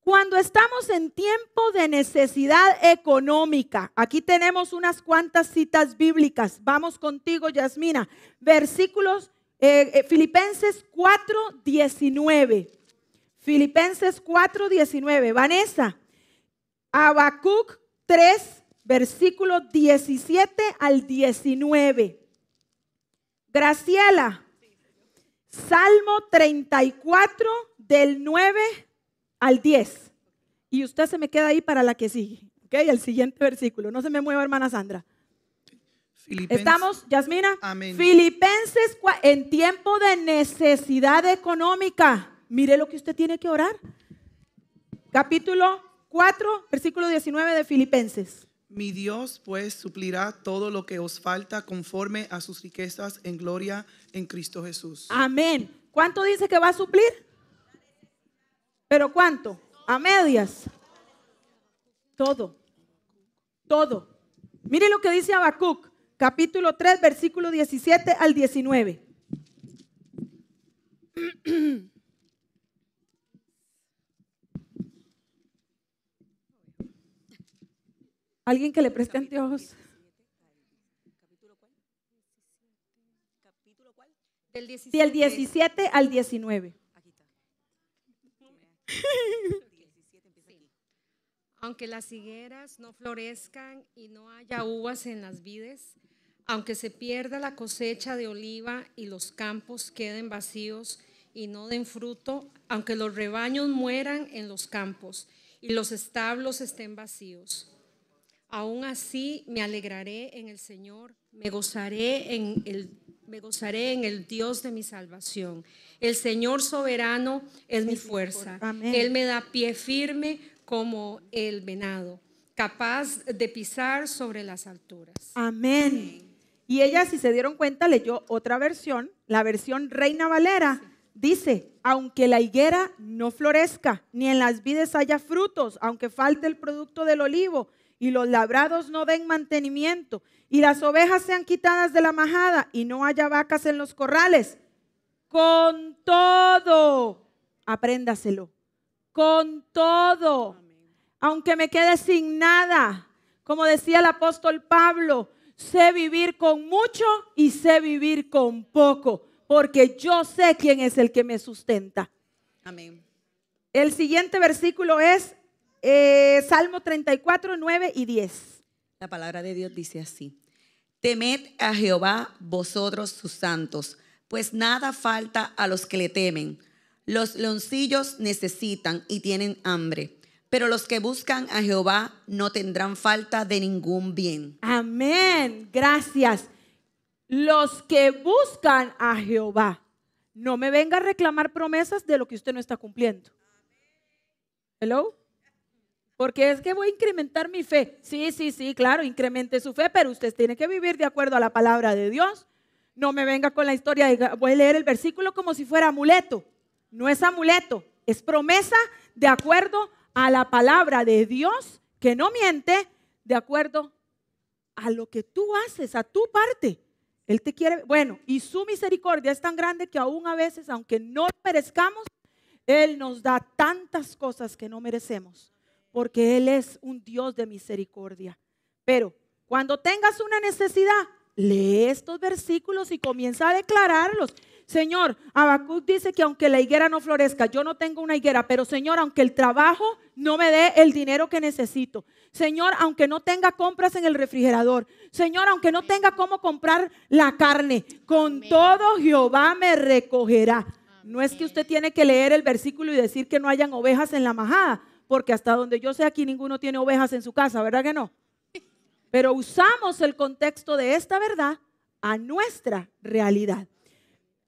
Cuando estamos en tiempo de necesidad económica, aquí tenemos unas cuantas citas bíblicas. Vamos contigo, Yasmina. Versículos eh, eh, Filipenses 4, 19. Filipenses 4, 19. Vanessa, Habacuc 3, versículos 17 al 19. Graciela, Salmo 34 del 9 al 10. Y usted se me queda ahí para la que sigue. ¿Ok? El siguiente versículo. No se me mueva, hermana Sandra. Estamos, Yasmina. Amén. Filipenses en tiempo de necesidad económica. Mire lo que usted tiene que orar. Capítulo 4, versículo 19 de Filipenses. Mi Dios pues suplirá todo lo que os falta conforme a sus riquezas en gloria en Cristo Jesús. Amén. ¿Cuánto dice que va a suplir? ¿Pero cuánto? A medias. Todo. Todo. Mire lo que dice Habacuc, capítulo 3, versículo 17 al 19. Alguien que le preste anteojos. Del 17. 17 al 19. Aunque las higueras no florezcan y no haya uvas en las vides, aunque se pierda la cosecha de oliva y los campos queden vacíos y no den fruto, aunque los rebaños mueran en los campos y los establos estén vacíos, Aún así me alegraré en el Señor, me gozaré en el me gozaré en el Dios de mi salvación. El Señor soberano es mi fuerza. Él me da pie firme como el venado, capaz de pisar sobre las alturas. Amén. Y ella, si se dieron cuenta, leyó otra versión, la versión Reina Valera. Dice, aunque la higuera no florezca, ni en las vides haya frutos, aunque falte el producto del olivo, y los labrados no den mantenimiento, y las ovejas sean quitadas de la majada, y no haya vacas en los corrales. Con todo, apréndaselo. Con todo. Aunque me quede sin nada, como decía el apóstol Pablo, sé vivir con mucho y sé vivir con poco, porque yo sé quién es el que me sustenta. Amén. El siguiente versículo es eh, Salmo 34, 9 y 10. La palabra de Dios dice así. Temed a Jehová vosotros sus santos, pues nada falta a los que le temen. Los leoncillos necesitan y tienen hambre, pero los que buscan a Jehová no tendrán falta de ningún bien. Amén. Gracias. Los que buscan a Jehová. No me venga a reclamar promesas de lo que usted no está cumpliendo. Hello. Porque es que voy a incrementar mi fe. Sí, sí, sí, claro, incremente su fe, pero usted tiene que vivir de acuerdo a la palabra de Dios. No me venga con la historia de, voy a leer el versículo como si fuera amuleto. No es amuleto, es promesa de acuerdo a la palabra de Dios que no miente, de acuerdo a lo que tú haces, a tu parte. Él te quiere, bueno, y su misericordia es tan grande que aún a veces, aunque no merezcamos, Él nos da tantas cosas que no merecemos porque Él es un Dios de misericordia. Pero cuando tengas una necesidad, lee estos versículos y comienza a declararlos. Señor, Habacuc dice que aunque la higuera no florezca, yo no tengo una higuera, pero Señor, aunque el trabajo no me dé el dinero que necesito. Señor, aunque no tenga compras en el refrigerador. Señor, aunque no tenga cómo comprar la carne, con todo Jehová me recogerá. No es que usted tiene que leer el versículo y decir que no hayan ovejas en la majada porque hasta donde yo sé aquí ninguno tiene ovejas en su casa, ¿verdad que no? Pero usamos el contexto de esta verdad a nuestra realidad.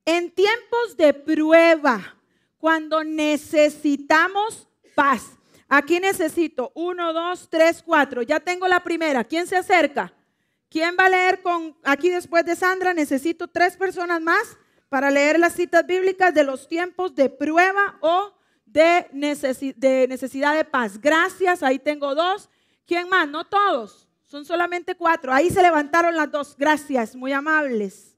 En tiempos de prueba, cuando necesitamos paz. Aquí necesito uno, dos, tres, cuatro. Ya tengo la primera. ¿Quién se acerca? ¿Quién va a leer con aquí después de Sandra? Necesito tres personas más para leer las citas bíblicas de los tiempos de prueba o de, necesidad de paz. Gracias, ahí tengo dos. ¿Quién más? No todos, son solamente cuatro. Ahí se levantaron las dos. Gracias, muy amables.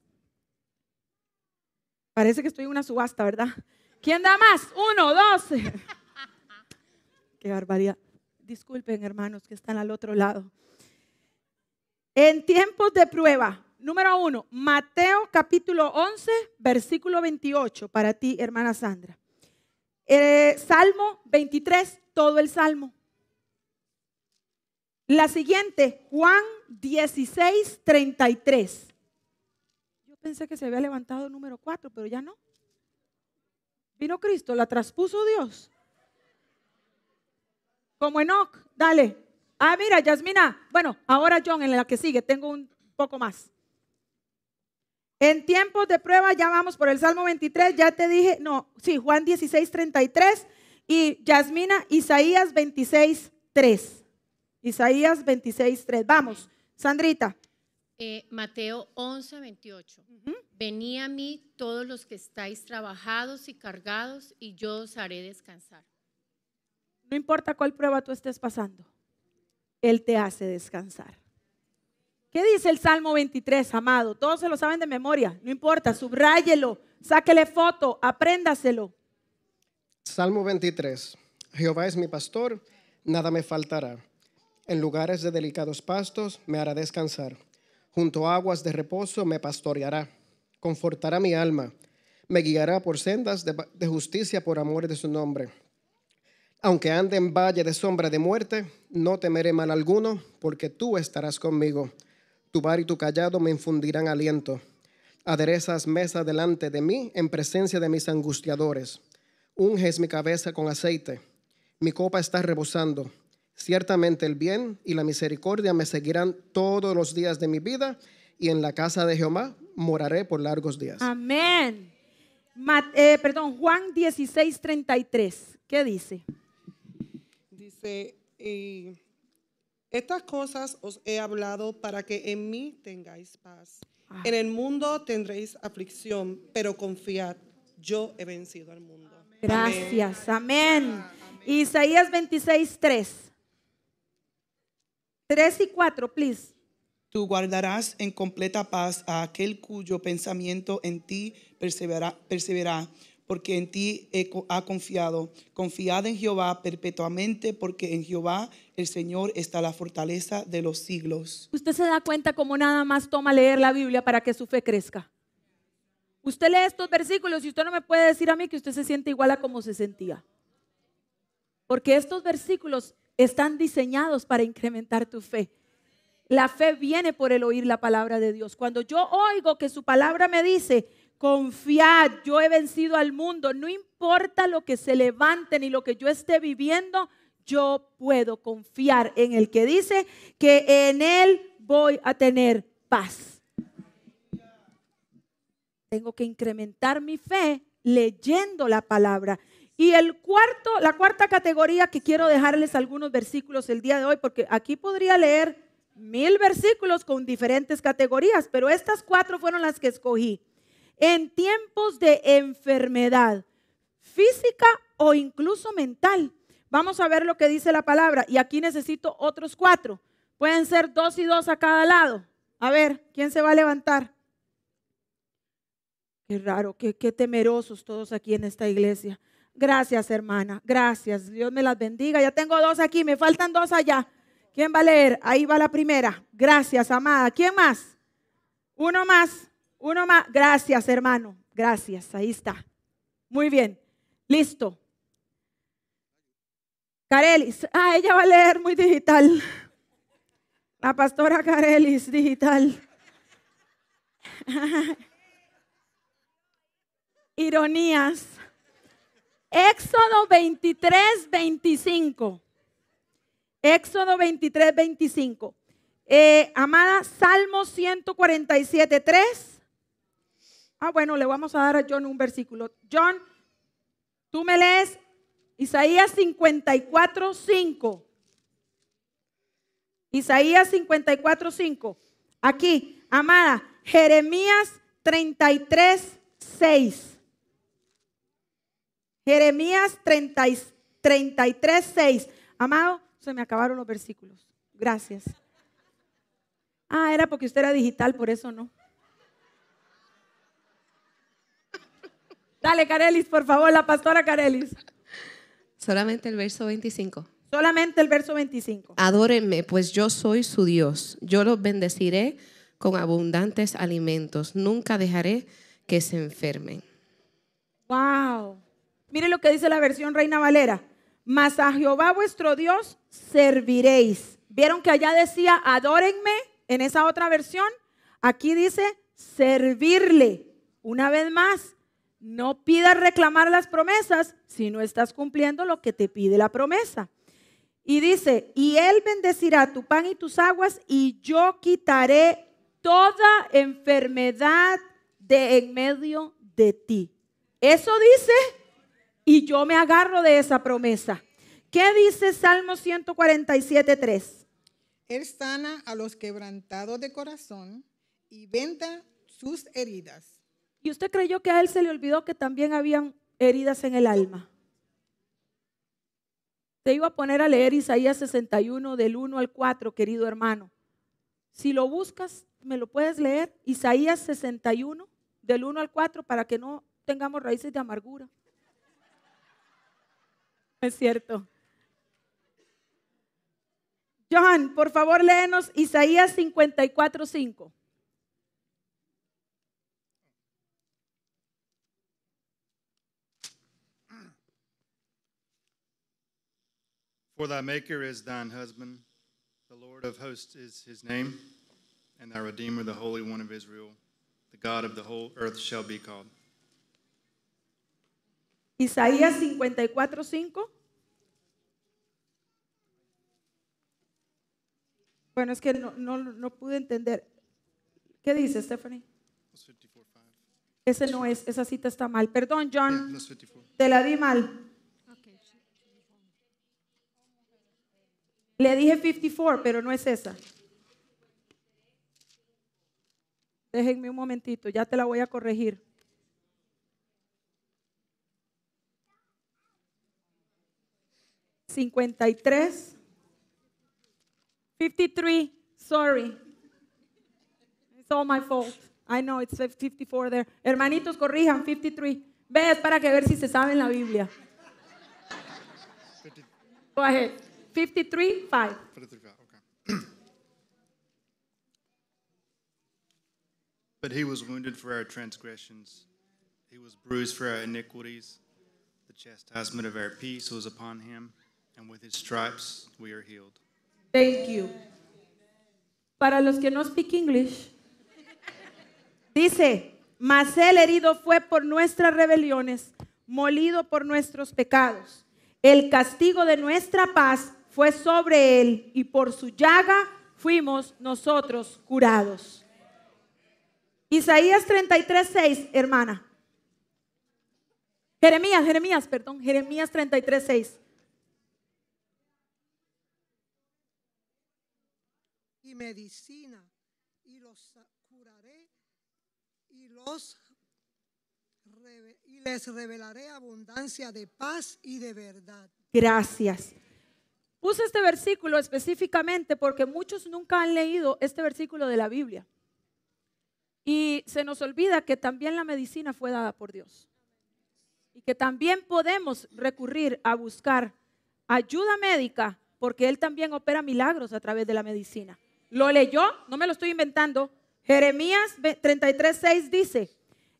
Parece que estoy en una subasta, ¿verdad? ¿Quién da más? Uno, dos. Qué barbaridad. Disculpen, hermanos, que están al otro lado. En tiempos de prueba, número uno, Mateo capítulo 11, versículo 28, para ti, hermana Sandra. Eh, Salmo 23, todo el Salmo. La siguiente, Juan 16, 33. Yo pensé que se había levantado el número 4, pero ya no. Vino Cristo, la traspuso Dios. Como Enoch, dale. Ah, mira, Yasmina. Bueno, ahora John, en la que sigue, tengo un poco más. En tiempos de prueba ya vamos por el Salmo 23, ya te dije, no, sí, Juan 16, 33 y Yasmina, Isaías 26, 3. Isaías 26, 3. Vamos, Sandrita. Eh, Mateo 11, 28. Vení a mí todos los que estáis trabajados y cargados y yo os haré descansar. No importa cuál prueba tú estés pasando, Él te hace descansar. ¿Qué dice el Salmo 23, amado? Todos se lo saben de memoria, no importa, subráyelo, sáquele foto, apréndaselo. Salmo 23. Jehová es mi pastor, nada me faltará. En lugares de delicados pastos me hará descansar. Junto a aguas de reposo me pastoreará. Confortará mi alma. Me guiará por sendas de, de justicia por amor de su nombre. Aunque ande en valle de sombra de muerte, no temeré mal alguno, porque tú estarás conmigo tu bar y tu callado me infundirán aliento. Aderezas mesa delante de mí en presencia de mis angustiadores. Unges mi cabeza con aceite. Mi copa está rebosando. Ciertamente el bien y la misericordia me seguirán todos los días de mi vida y en la casa de Jehová moraré por largos días. Amén. Eh, perdón, Juan 16, 33. ¿Qué dice? Dice, eh, estas cosas os he hablado para que en mí tengáis paz. Ah. En el mundo tendréis aflicción, pero confiad, yo he vencido al mundo. Gracias, amén. Isaías 26, 3. 3 y 4, please. Tú guardarás en completa paz a aquel cuyo pensamiento en ti persevera, persevera porque en ti ha confiado. Confiad en Jehová perpetuamente, porque en Jehová el Señor está la fortaleza de los siglos. Usted se da cuenta cómo nada más toma leer la Biblia para que su fe crezca. Usted lee estos versículos y usted no me puede decir a mí que usted se siente igual a como se sentía. Porque estos versículos están diseñados para incrementar tu fe. La fe viene por el oír la palabra de Dios. Cuando yo oigo que su palabra me dice, confiad, yo he vencido al mundo, no importa lo que se levante ni lo que yo esté viviendo, yo puedo confiar en el que dice que en él voy a tener paz. Tengo que incrementar mi fe leyendo la palabra. Y el cuarto, la cuarta categoría que quiero dejarles algunos versículos el día de hoy, porque aquí podría leer mil versículos con diferentes categorías, pero estas cuatro fueron las que escogí. En tiempos de enfermedad física o incluso mental. Vamos a ver lo que dice la palabra. Y aquí necesito otros cuatro. Pueden ser dos y dos a cada lado. A ver, ¿quién se va a levantar? Qué raro, qué, qué temerosos todos aquí en esta iglesia. Gracias, hermana. Gracias. Dios me las bendiga. Ya tengo dos aquí, me faltan dos allá. ¿Quién va a leer? Ahí va la primera. Gracias, amada. ¿Quién más? Uno más. Uno más. Gracias, hermano. Gracias. Ahí está. Muy bien. Listo. Carelis. Ah, ella va a leer muy digital. La pastora Carelis, digital. Ironías. Éxodo 23, 25. Éxodo 23, 25. Eh, amada, Salmo 147, 3. Ah, bueno, le vamos a dar a John un versículo. John, tú me lees Isaías 54, 5. Isaías 54, 5. Aquí, amada, Jeremías 33, 6. Jeremías 30 y- 33, 6. Amado, se me acabaron los versículos. Gracias. Ah, era porque usted era digital, por eso no. Dale, Carelis, por favor, la pastora Carelis. Solamente el verso 25. Solamente el verso 25. Adórenme, pues yo soy su Dios. Yo los bendeciré con abundantes alimentos. Nunca dejaré que se enfermen. Wow. Mire lo que dice la versión Reina Valera. Mas a Jehová vuestro Dios serviréis. ¿Vieron que allá decía adórenme en esa otra versión? Aquí dice servirle. Una vez más, no pidas reclamar las promesas si no estás cumpliendo lo que te pide la promesa. Y dice, y él bendecirá tu pan y tus aguas y yo quitaré toda enfermedad de en medio de ti. Eso dice, y yo me agarro de esa promesa. ¿Qué dice Salmo 147, 3? Él sana a los quebrantados de corazón y venda sus heridas. ¿Y usted creyó que a él se le olvidó que también habían heridas en el alma? Te iba a poner a leer Isaías 61 del 1 al 4, querido hermano. Si lo buscas, me lo puedes leer. Isaías 61 del 1 al 4 para que no tengamos raíces de amargura. Es cierto. Johan, por favor, léenos Isaías 54, 5. For thy Maker is thine husband, the Lord of hosts is his name, and thy Redeemer, the Holy One of Israel, the God of the whole earth shall be called. Isaías 54, 5. Bueno, es que no, no, no pude entender. ¿Qué dice, Stephanie? That's 54 5. Ese no es, esa cita está mal. Perdón, John, 54. te la di mal. Le dije 54, pero no es esa. Déjenme un momentito, ya te la voy a corregir. Cincuenta y tres, 53, sorry. It's all my fault. I know it's 54 there. Hermanitos, corrijan, 53. Ve, es para que ver si se sabe en la Biblia. Go ahead. 53, 5. But he was wounded for our transgressions, he was bruised for our iniquities. The chastisement of our peace was upon him, and with his stripes we are healed. Thank you. Para los que no speak English, dice, mas el herido fue por nuestras rebeliones, molido por nuestros pecados. El castigo de nuestra paz fue sobre él y por su llaga fuimos nosotros curados. Isaías 33, 6, hermana. Jeremías, Jeremías, perdón, Jeremías 33, 6. y medicina, y los curaré, y, los y les revelaré abundancia de paz y de verdad. Gracias. Puse este versículo específicamente porque muchos nunca han leído este versículo de la Biblia. Y se nos olvida que también la medicina fue dada por Dios. Y que también podemos recurrir a buscar ayuda médica porque Él también opera milagros a través de la medicina. Lo leyó, no me lo estoy inventando. Jeremías 33:6 dice,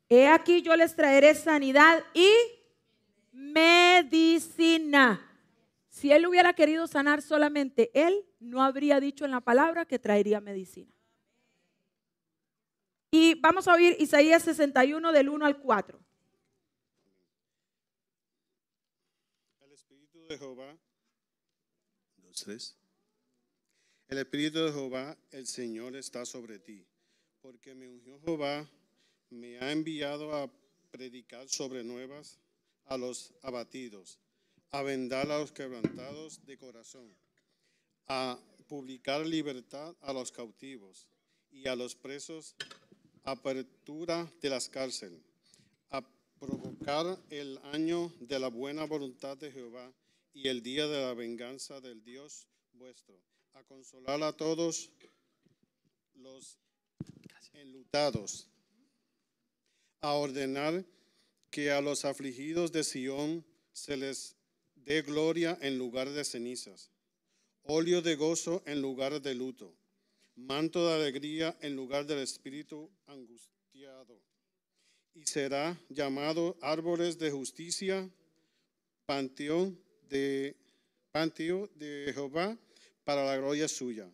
he aquí yo les traeré sanidad y medicina. Si él hubiera querido sanar solamente él, no habría dicho en la palabra que traería medicina. Y vamos a oír Isaías 61 del 1 al 4. El Espíritu de Jehová, tres. El Espíritu de Jehová, el Señor, está sobre ti, porque me ungió Jehová, me ha enviado a predicar sobre nuevas a los abatidos, a vendar a los quebrantados de corazón, a publicar libertad a los cautivos y a los presos, apertura de las cárceles, a provocar el año de la buena voluntad de Jehová y el día de la venganza del Dios vuestro, a consolar a todos los enlutados, a ordenar que a los afligidos de Sión se les dé gloria en lugar de cenizas, óleo de gozo en lugar de luto, manto de alegría en lugar del espíritu angustiado. Y será llamado árboles de justicia, panteón de, panteón de Jehová para la gloria suya.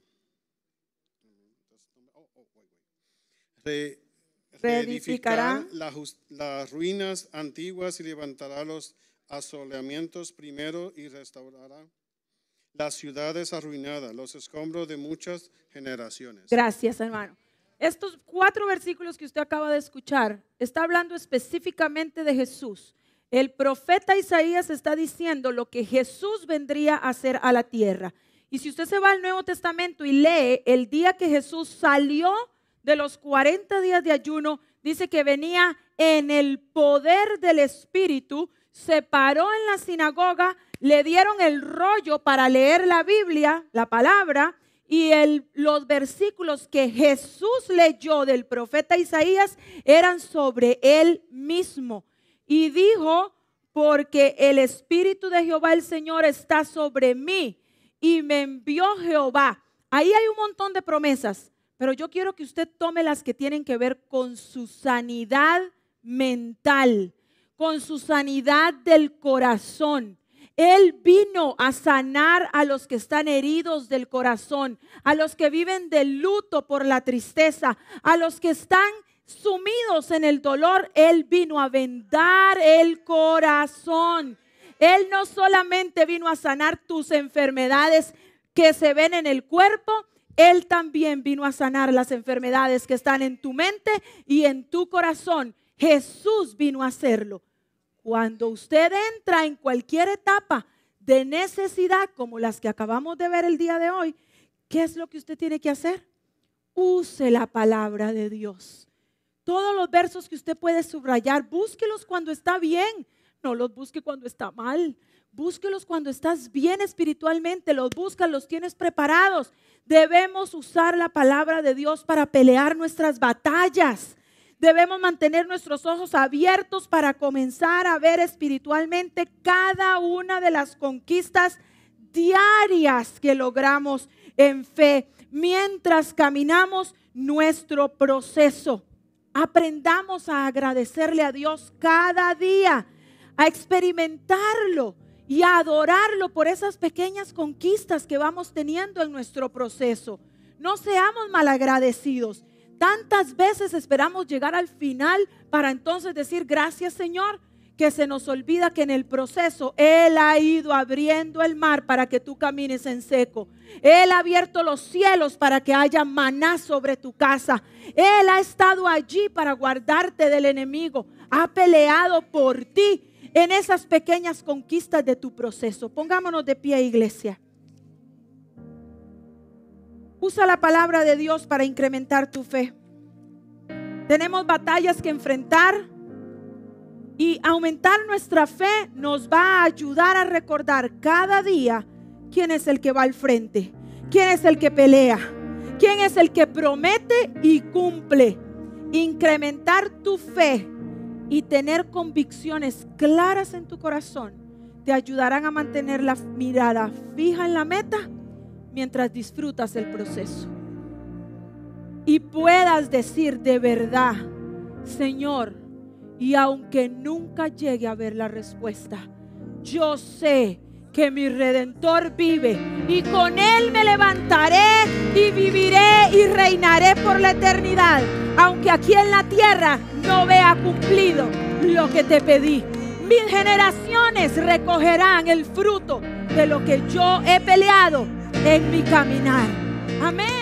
Re- Reedificará las ruinas antiguas y levantará los asoleamientos primero y restaurará las ciudades arruinadas, los escombros de muchas generaciones. Gracias, hermano. Estos cuatro versículos que usted acaba de escuchar está hablando específicamente de Jesús. El profeta Isaías está diciendo lo que Jesús vendría a hacer a la tierra. Y si usted se va al Nuevo Testamento y lee el día que Jesús salió de los 40 días de ayuno, dice que venía en el poder del Espíritu, se paró en la sinagoga, le dieron el rollo para leer la Biblia, la palabra, y los versículos que Jesús leyó del profeta Isaías eran sobre él mismo. Y dijo, porque el Espíritu de Jehová el Señor está sobre mí y me envió Jehová. Ahí hay un montón de promesas, pero yo quiero que usted tome las que tienen que ver con su sanidad mental, con su sanidad del corazón. Él vino a sanar a los que están heridos del corazón, a los que viven de luto por la tristeza, a los que están sumidos en el dolor. Él vino a vendar el corazón. Él no solamente vino a sanar tus enfermedades que se ven en el cuerpo, Él también vino a sanar las enfermedades que están en tu mente y en tu corazón. Jesús vino a hacerlo. Cuando usted entra en cualquier etapa de necesidad como las que acabamos de ver el día de hoy, ¿qué es lo que usted tiene que hacer? Use la palabra de Dios. Todos los versos que usted puede subrayar, búsquelos cuando está bien, No los busque cuando está mal. Búsquelos cuando estás bien espiritualmente. Los buscas, los tienes preparados. Debemos usar la palabra de Dios para pelear nuestras batallas. Debemos mantener nuestros ojos abiertos para comenzar a ver espiritualmente cada una de las conquistas diarias que logramos en fe mientras caminamos nuestro proceso. Aprendamos a agradecerle a Dios cada día, a experimentarlo y a adorarlo por esas pequeñas conquistas que vamos teniendo en nuestro proceso. No seamos malagradecidos. Tantas veces esperamos llegar al final para entonces decir gracias Señor, que se nos olvida que en el proceso Él ha ido abriendo el mar para que tú camines en seco. Él ha abierto los cielos para que haya maná sobre tu casa. Él ha estado allí para guardarte del enemigo. Ha peleado por ti en esas pequeñas conquistas de tu proceso. Pongámonos de pie, iglesia. Usa la palabra de Dios para incrementar tu fe. Tenemos batallas que enfrentar y aumentar nuestra fe nos va a ayudar a recordar cada día quién es el que va al frente, quién es el que pelea, quién es el que promete y cumple. Incrementar tu fe y tener convicciones claras en tu corazón te ayudarán a mantener la mirada fija en la meta mientras disfrutas el proceso. Y puedas decir de verdad, Señor, y aunque nunca llegue a ver la respuesta, yo sé que mi redentor vive y con él me levantaré y viviré y reinaré por la eternidad, aunque aquí en la tierra no vea cumplido lo que te pedí. Mis generaciones recogerán el fruto de lo que yo he peleado en mi caminar. Amén.